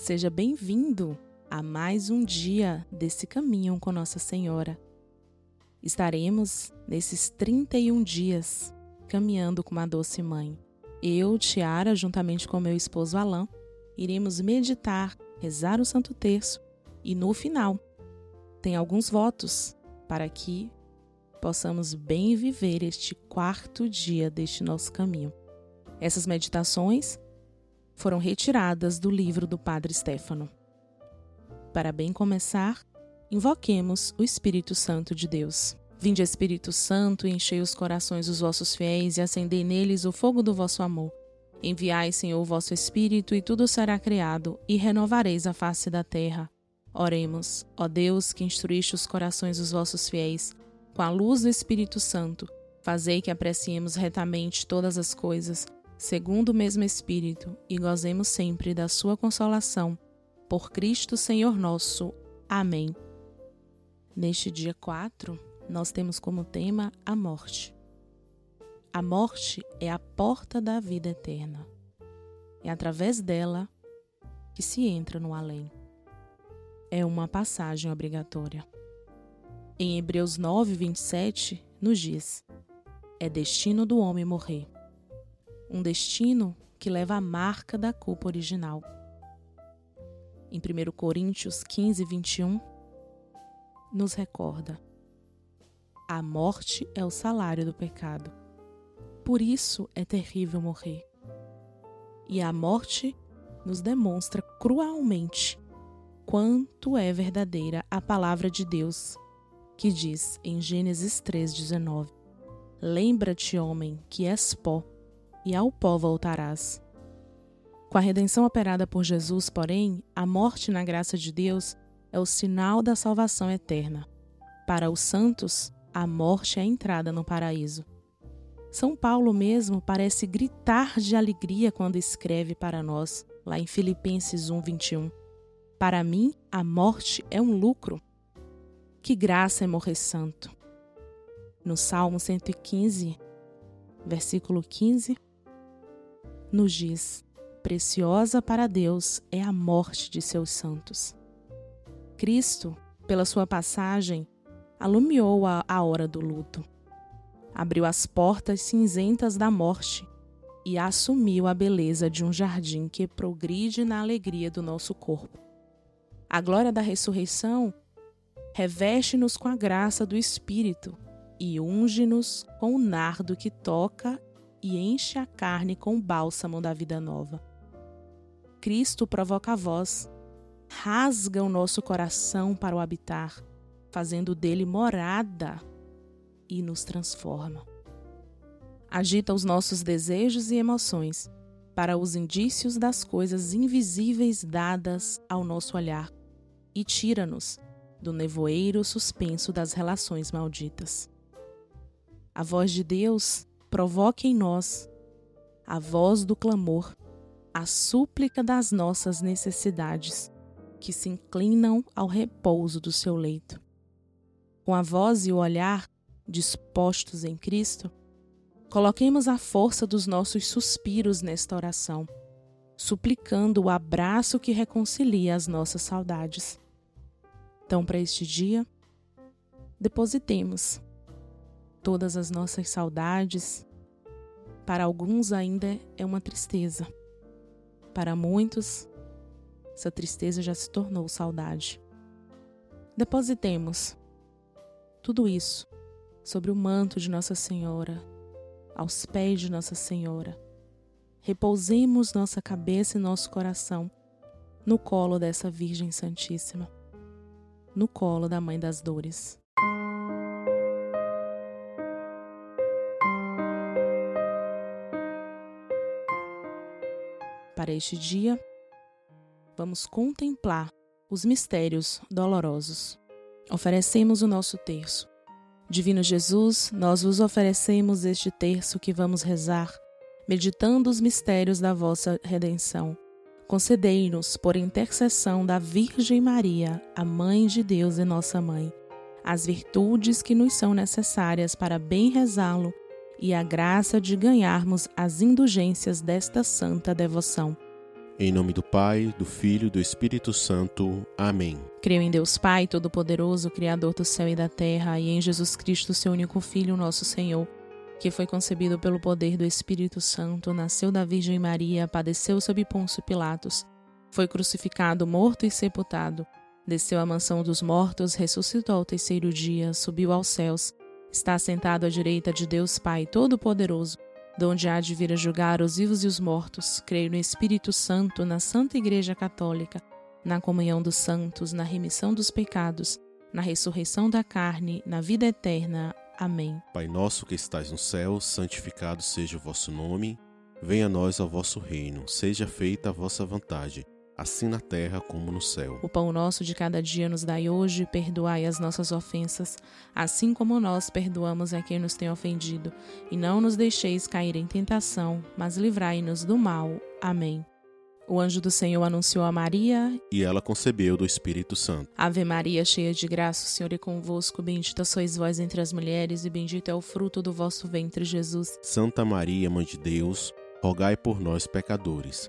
Seja bem-vindo a mais um dia desse caminho com Nossa Senhora. Estaremos nesses 31 dias caminhando com a doce mãe. Eu, Tiara, juntamente com meu esposo Alain, iremos meditar, rezar o Santo Terço e no final tem alguns votos para que possamos bem viver este quarto dia deste nosso caminho. Essas meditações foram retiradas do livro do Padre Stefano. Para bem começar, invoquemos o Espírito Santo de Deus. Vinde, Espírito Santo, enchei os corações dos vossos fiéis e acendei neles o fogo do vosso amor. Enviai, Senhor, o vosso Espírito, e tudo será criado, e renovareis a face da terra. Oremos, ó Deus, que instruíste os corações dos vossos fiéis, com a luz do Espírito Santo, fazei que apreciemos retamente todas as coisas segundo o mesmo Espírito, e gozemos sempre da Sua consolação. Por Cristo Senhor nosso. Amém. Neste dia 4, nós temos como tema a morte. A morte é a porta da vida eterna. É através dela que se entra no além. É uma passagem obrigatória. Em Hebreus 9, 27, nos diz: É destino do homem morrer um destino que leva a marca da culpa original. Em 1 Coríntios 15, 21, nos recorda: a morte é o salário do pecado. Por isso é terrível morrer. E a morte nos demonstra cruelmente quanto é verdadeira a palavra de Deus, que diz em Gênesis 3,19: Lembra-te, homem, que és pó e ao pó voltarás. Com a redenção operada por Jesus, porém, a morte na graça de Deus é o sinal da salvação eterna. Para os santos, a morte é a entrada no paraíso. São Paulo mesmo parece gritar de alegria quando escreve para nós, lá em Filipenses 1:21. Para mim, a morte é um lucro. Que graça é morrer santo. No Salmo 115, versículo 15, nos diz: Preciosa para Deus é a morte de seus santos. Cristo, pela sua passagem, alumiou a, a hora do luto, abriu as portas cinzentas da morte e assumiu a beleza de um jardim que progride na alegria do nosso corpo. A glória da ressurreição reveste-nos com a graça do Espírito e unge-nos com o nardo que toca e enche a carne com o bálsamo da vida nova. Cristo provoca a voz, rasga o nosso coração para o habitar, fazendo dele morada e nos transforma. Agita os nossos desejos e emoções para os indícios das coisas invisíveis dadas ao nosso olhar e tira-nos do nevoeiro suspenso das relações malditas. A voz de Deus provoque em nós a voz do clamor, a súplica das nossas necessidades, que se inclinam ao repouso do seu leito. Com a voz e o olhar dispostos em Cristo, coloquemos a força dos nossos suspiros nesta oração, suplicando o abraço que reconcilia as nossas saudades. Então, para este dia, depositemos todas as nossas saudades. Para alguns ainda é uma tristeza. Para muitos, essa tristeza já se tornou saudade. Depositemos tudo isso sobre o manto de Nossa Senhora, aos pés de Nossa Senhora. Repousemos nossa cabeça e nosso coração no colo dessa Virgem Santíssima, no colo da Mãe das Dores. Para este dia, vamos contemplar os mistérios dolorosos. Oferecemos o nosso terço. Divino Jesus, nós vos oferecemos este terço que vamos rezar, meditando os mistérios da vossa redenção. Concedei-nos, por intercessão da Virgem Maria, a Mãe de Deus e nossa Mãe, as virtudes que nos são necessárias para bem rezá-lo e a graça de ganharmos as indulgências desta santa devoção. Em nome do Pai, do Filho e do Espírito Santo. Amém. Creio em Deus Pai, Todo-Poderoso, Criador do céu e da terra, e em Jesus Cristo, seu único Filho, nosso Senhor, que foi concebido pelo poder do Espírito Santo, nasceu da Virgem Maria, padeceu sob Pôncio Pilatos, foi crucificado, morto e sepultado, desceu à mansão dos mortos, ressuscitou ao terceiro dia, subiu aos céus, está sentado à direita de Deus Pai Todo-Poderoso de onde há de vir a julgar os vivos e os mortos. Creio no Espírito Santo, na Santa Igreja Católica, na comunhão dos santos, na remissão dos pecados, na ressurreição da carne, na vida eterna. Amém. Pai nosso que estais no céu, santificado seja o vosso nome. Venha a nós ao vosso reino. Seja feita a vossa vontade assim na terra como no céu. O pão nosso de cada dia nos dai hoje, perdoai as nossas ofensas, assim como nós perdoamos a quem nos tem ofendido, e não nos deixeis cair em tentação, mas livrai-nos do mal. Amém. O anjo do Senhor anunciou a Maria, e ela concebeu do Espírito Santo. Ave Maria, cheia de graça, o Senhor é convosco, bendita sois vós entre as mulheres, e bendito é o fruto do vosso ventre, Jesus. Santa Maria, Mãe de Deus, rogai por nós pecadores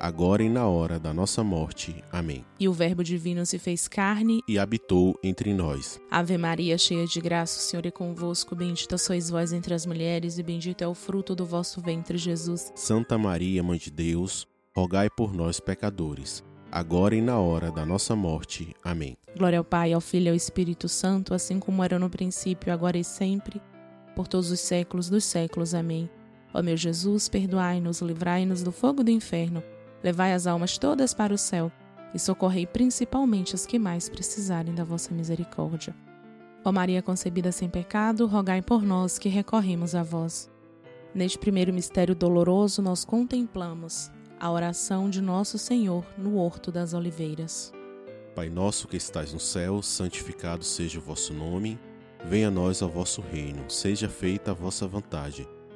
agora e na hora da nossa morte. Amém. E o Verbo divino se fez carne e habitou entre nós. Ave Maria, cheia de graça, o Senhor é convosco, bendita sois vós entre as mulheres e bendito é o fruto do vosso ventre, Jesus. Santa Maria, mãe de Deus, rogai por nós pecadores, agora e na hora da nossa morte. Amém. Glória ao Pai, ao Filho e ao Espírito Santo, assim como era no princípio, agora e sempre, por todos os séculos dos séculos. Amém. Ó meu Jesus, perdoai-nos, livrai-nos do fogo do inferno Levai as almas todas para o céu e socorrei principalmente as que mais precisarem da vossa misericórdia. Ó Maria concebida sem pecado, rogai por nós que recorremos a vós. Neste primeiro mistério doloroso, nós contemplamos a oração de nosso Senhor no Horto das Oliveiras. Pai nosso que estais no céu, santificado seja o vosso nome. Venha a nós ao vosso reino. Seja feita a vossa vontade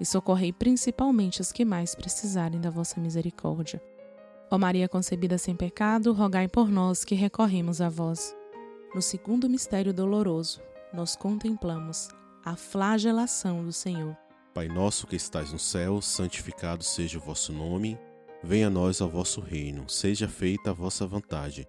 e socorrei principalmente as que mais precisarem da vossa misericórdia. Ó Maria concebida sem pecado, rogai por nós que recorremos a vós. No segundo mistério doloroso, nós contemplamos a flagelação do Senhor. Pai nosso que estais no céu, santificado seja o vosso nome. Venha a nós ao vosso reino, seja feita a vossa vontade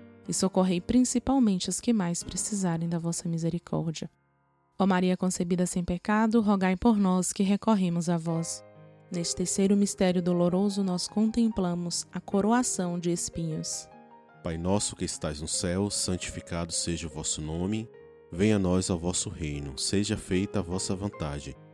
e socorrei principalmente os que mais precisarem da vossa misericórdia. Ó Maria concebida sem pecado, rogai por nós que recorremos a vós. Neste terceiro mistério doloroso, nós contemplamos a coroação de espinhos. Pai nosso que estais no céu, santificado seja o vosso nome. Venha a nós ao vosso reino, seja feita a vossa vontade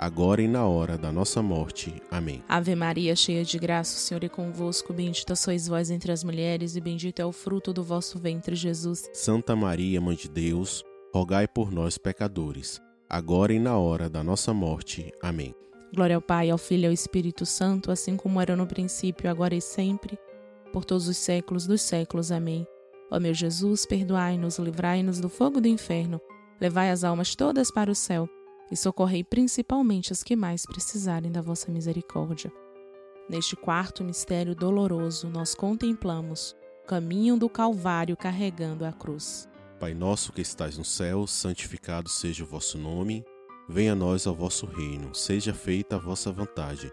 agora e na hora da nossa morte. Amém. Ave Maria, cheia de graça, o Senhor é convosco, bendita sois vós entre as mulheres, e bendito é o fruto do vosso ventre, Jesus. Santa Maria, Mãe de Deus, rogai por nós, pecadores, agora e na hora da nossa morte. Amém. Glória ao Pai, ao Filho e ao Espírito Santo, assim como era no princípio, agora e sempre, por todos os séculos dos séculos. Amém. Ó meu Jesus, perdoai-nos, livrai-nos do fogo do inferno, levai as almas todas para o céu e socorrei principalmente as que mais precisarem da vossa misericórdia. Neste quarto mistério doloroso, nós contemplamos o caminho do Calvário carregando a cruz. Pai nosso que estais no céu, santificado seja o vosso nome. Venha a nós ao vosso reino, seja feita a vossa vontade,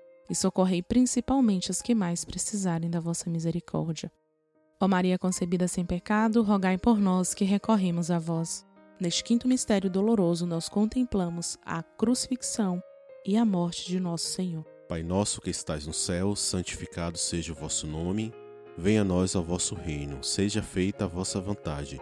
e socorrei principalmente as que mais precisarem da vossa misericórdia. Ó Maria concebida sem pecado, rogai por nós que recorremos a vós. Neste quinto mistério doloroso, nós contemplamos a crucifixão e a morte de nosso Senhor. Pai nosso que estais no céu, santificado seja o vosso nome. Venha a nós ao vosso reino, seja feita a vossa vontade,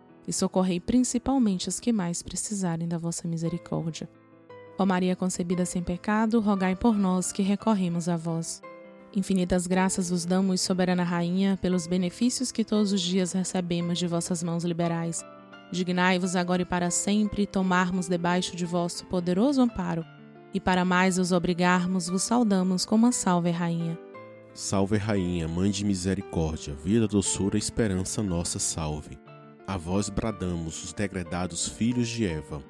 e socorrei principalmente as que mais precisarem da vossa misericórdia. Ó Maria concebida sem pecado, rogai por nós que recorremos a vós. Infinitas graças vos damos, soberana rainha, pelos benefícios que todos os dias recebemos de vossas mãos liberais. Dignai-vos agora e para sempre tomarmos debaixo de vosso poderoso amparo, e para mais os obrigarmos, vos saudamos como a salve rainha. Salve rainha, mãe de misericórdia, vida, doçura, esperança, nossa salve. A vós bradamos os degredados filhos de Eva,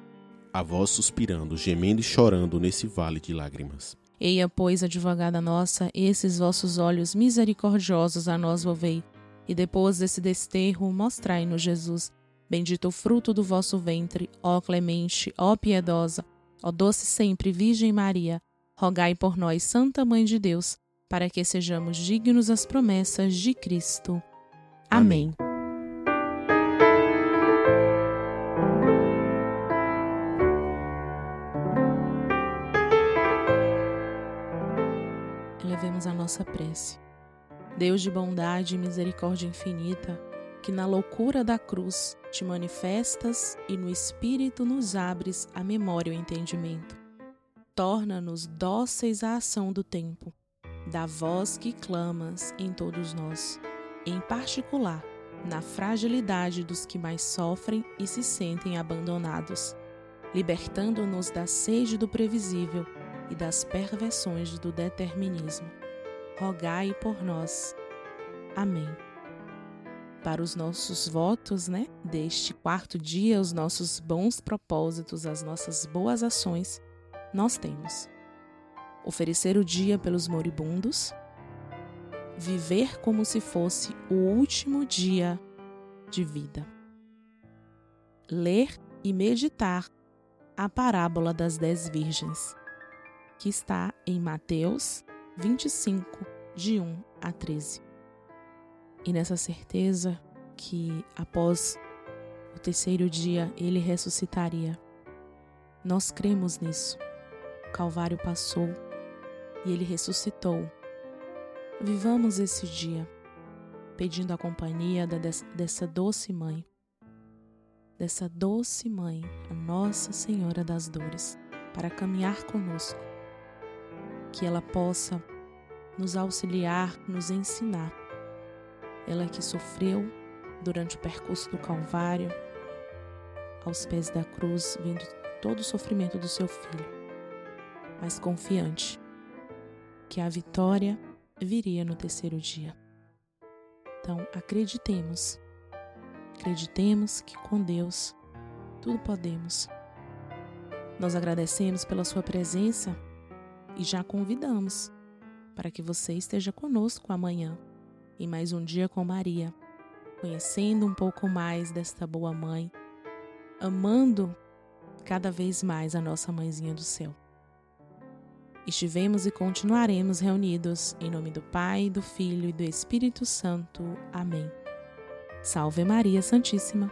a vós suspirando, gemendo e chorando nesse vale de lágrimas. Eia, pois, advogada nossa, esses vossos olhos misericordiosos a nós volvei, e depois desse desterro mostrai-nos Jesus. Bendito o fruto do vosso ventre, ó clemente, ó piedosa, ó doce sempre Virgem Maria, rogai por nós, Santa Mãe de Deus, para que sejamos dignos das promessas de Cristo. Amém. Amém. A nossa prece. Deus de bondade e misericórdia infinita, que na loucura da cruz te manifestas e no Espírito nos abres a memória e o entendimento. Torna-nos dóceis à ação do tempo, da voz que clamas em todos nós, em particular na fragilidade dos que mais sofrem e se sentem abandonados, libertando-nos da sede do previsível e das perversões do determinismo. Rogai por nós. Amém. Para os nossos votos, né, deste quarto dia, os nossos bons propósitos, as nossas boas ações, nós temos oferecer o dia pelos moribundos, viver como se fosse o último dia de vida, ler e meditar a parábola das dez virgens, que está em Mateus 25, de 1 a 13. E nessa certeza que após o terceiro dia ele ressuscitaria, nós cremos nisso. O Calvário passou e ele ressuscitou. Vivamos esse dia pedindo a companhia dessa doce mãe, dessa doce mãe, a Nossa Senhora das Dores, para caminhar conosco que ela possa nos auxiliar, nos ensinar. Ela que sofreu durante o percurso do Calvário, aos pés da cruz, vendo todo o sofrimento do seu filho, mas confiante que a vitória viria no terceiro dia. Então, acreditemos. Acreditemos que com Deus tudo podemos. Nós agradecemos pela sua presença e já convidamos para que você esteja conosco amanhã em mais um dia com Maria, conhecendo um pouco mais desta boa mãe, amando cada vez mais a nossa mãezinha do céu. Estivemos e continuaremos reunidos em nome do Pai, do Filho e do Espírito Santo. Amém. Salve Maria Santíssima.